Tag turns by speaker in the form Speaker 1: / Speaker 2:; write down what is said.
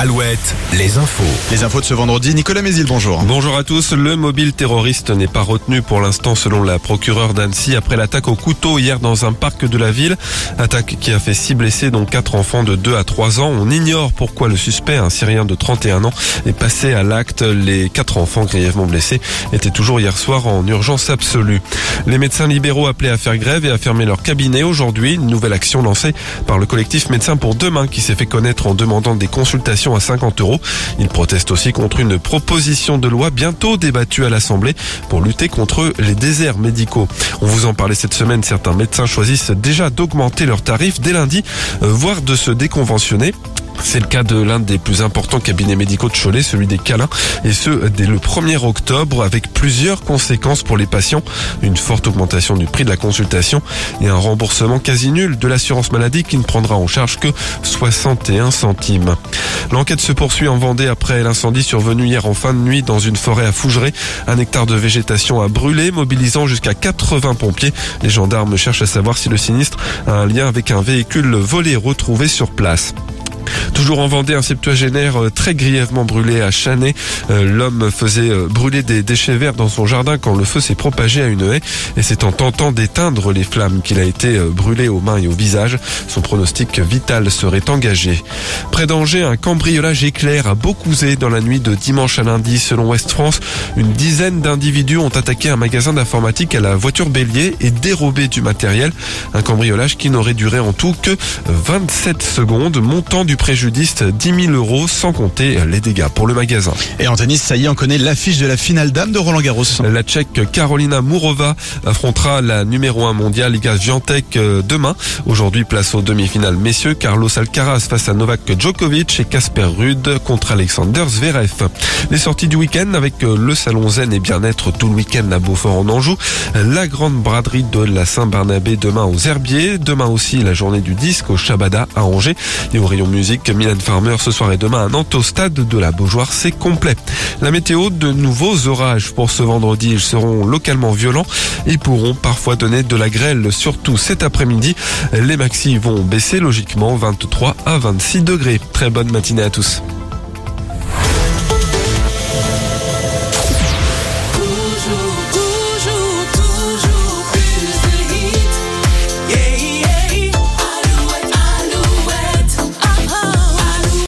Speaker 1: Alouette, les infos.
Speaker 2: Les infos de ce vendredi, Nicolas Mézil, bonjour.
Speaker 3: Bonjour à tous. Le mobile terroriste n'est pas retenu pour l'instant selon la procureure d'Annecy après l'attaque au couteau hier dans un parc de la ville. Attaque qui a fait six blessés dont quatre enfants de 2 à 3 ans. On ignore pourquoi le suspect, un Syrien de 31 ans, est passé à l'acte. Les quatre enfants grièvement blessés étaient toujours hier soir en urgence absolue. Les médecins libéraux appelés à faire grève et à fermer leur cabinet aujourd'hui. Une nouvelle action lancée par le collectif Médecins pour demain qui s'est fait connaître en demandant des consultations à 50 euros. Il proteste aussi contre une proposition de loi bientôt débattue à l'Assemblée pour lutter contre les déserts médicaux. On vous en parlait cette semaine, certains médecins choisissent déjà d'augmenter leurs tarifs dès lundi, euh, voire de se déconventionner. C'est le cas de l'un des plus importants cabinets médicaux de Cholet, celui des Calins, et ce dès le 1er octobre avec plusieurs conséquences pour les patients. Une forte augmentation du prix de la consultation et un remboursement quasi nul de l'assurance maladie qui ne prendra en charge que 61 centimes. L'enquête se poursuit en Vendée après l'incendie survenu hier en fin de nuit dans une forêt à Fougeray. Un hectare de végétation a brûlé, mobilisant jusqu'à 80 pompiers. Les gendarmes cherchent à savoir si le sinistre a un lien avec un véhicule volé retrouvé sur place. Toujours en Vendée, un septuagénaire euh, très grièvement brûlé à Chanet. Euh, l'homme faisait euh, brûler des déchets verts dans son jardin quand le feu s'est propagé à une haie. Et c'est en tentant d'éteindre les flammes qu'il a été brûlé aux mains et au visage. Son pronostic vital serait engagé. Près d'Angers, un cambriolage éclair à Beaucouzé dans la nuit de dimanche à lundi. Selon Ouest France, une dizaine d'individus ont attaqué un magasin d'informatique à la voiture bélier et dérobé du matériel. Un cambriolage qui n'aurait duré en tout que 27 secondes, montant du préjudice 10 000 euros sans compter les dégâts pour le magasin.
Speaker 2: Et en tennis, ça y est, on connaît l'affiche de la finale dame de Roland Garros.
Speaker 3: La Tchèque Carolina Mourova affrontera la numéro 1 mondiale Liga Viantec euh, demain. Aujourd'hui, place aux demi-finales messieurs. Carlos Alcaraz face à Novak Djokovic et Casper Ruud contre Alexander Zverev. Les sorties du week-end avec euh, le salon Zen et bien-être tout le week-end à Beaufort en Anjou. La grande braderie de la Saint-Barnabé demain aux Herbiers. Demain aussi la journée du disque au Shabada à Angers. Et au rayon musique musique, Mylène Farmer ce soir et demain à Nantes au stade de la Beaujoire, c'est complet. La météo, de nouveaux orages pour ce vendredi, ils seront localement violents et pourront parfois donner de la grêle, surtout cet après-midi. Les maxis vont baisser logiquement 23 à 26 degrés. Très bonne matinée à tous.